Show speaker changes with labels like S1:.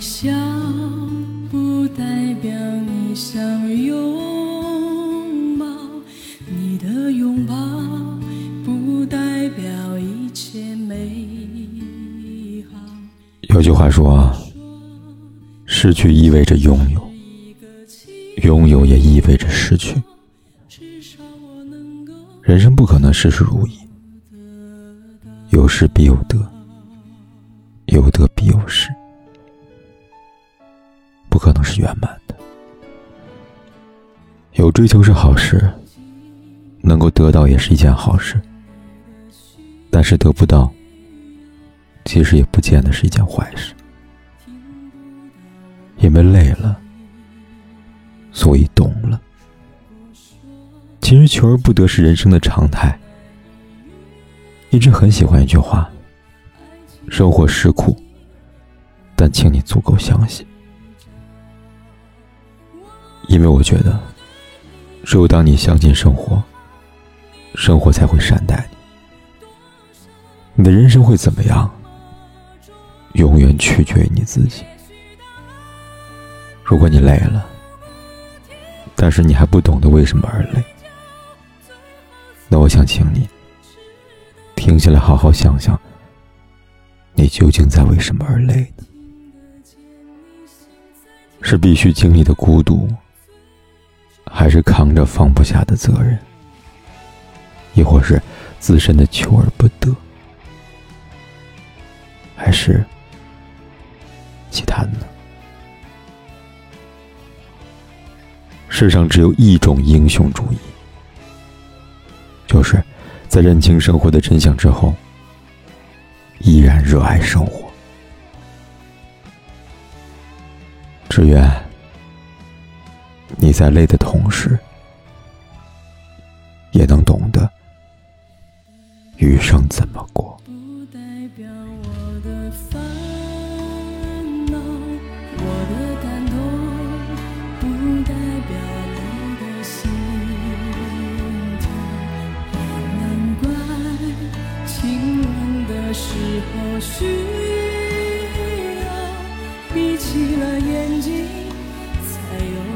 S1: 笑不代表你想拥抱，你的拥抱不代表一切美好。
S2: 有句话说，失去意味着拥有，拥有也意味着失去。人生不可能事事如意，有失必有得，有得必有失。圆满的。有追求是好事，能够得到也是一件好事。但是得不到，其实也不见得是一件坏事。因为累了，所以懂了。其实求而不得是人生的常态。一直很喜欢一句话：生活是苦，但请你足够相信。因为我觉得，只有当你相信生活，生活才会善待你。你的人生会怎么样，永远取决于你自己。如果你累了，但是你还不懂得为什么而累，那我想请你停下来，好好想想，你究竟在为什么而累呢？是必须经历的孤独？还是扛着放不下的责任，亦或是自身的求而不得，还是其他的呢？世上只有一种英雄主义，就是在认清生活的真相之后，依然热爱生活。只愿。你在累的同时，也能懂得余生怎么过。
S1: 时候需要闭起了眼睛，才有。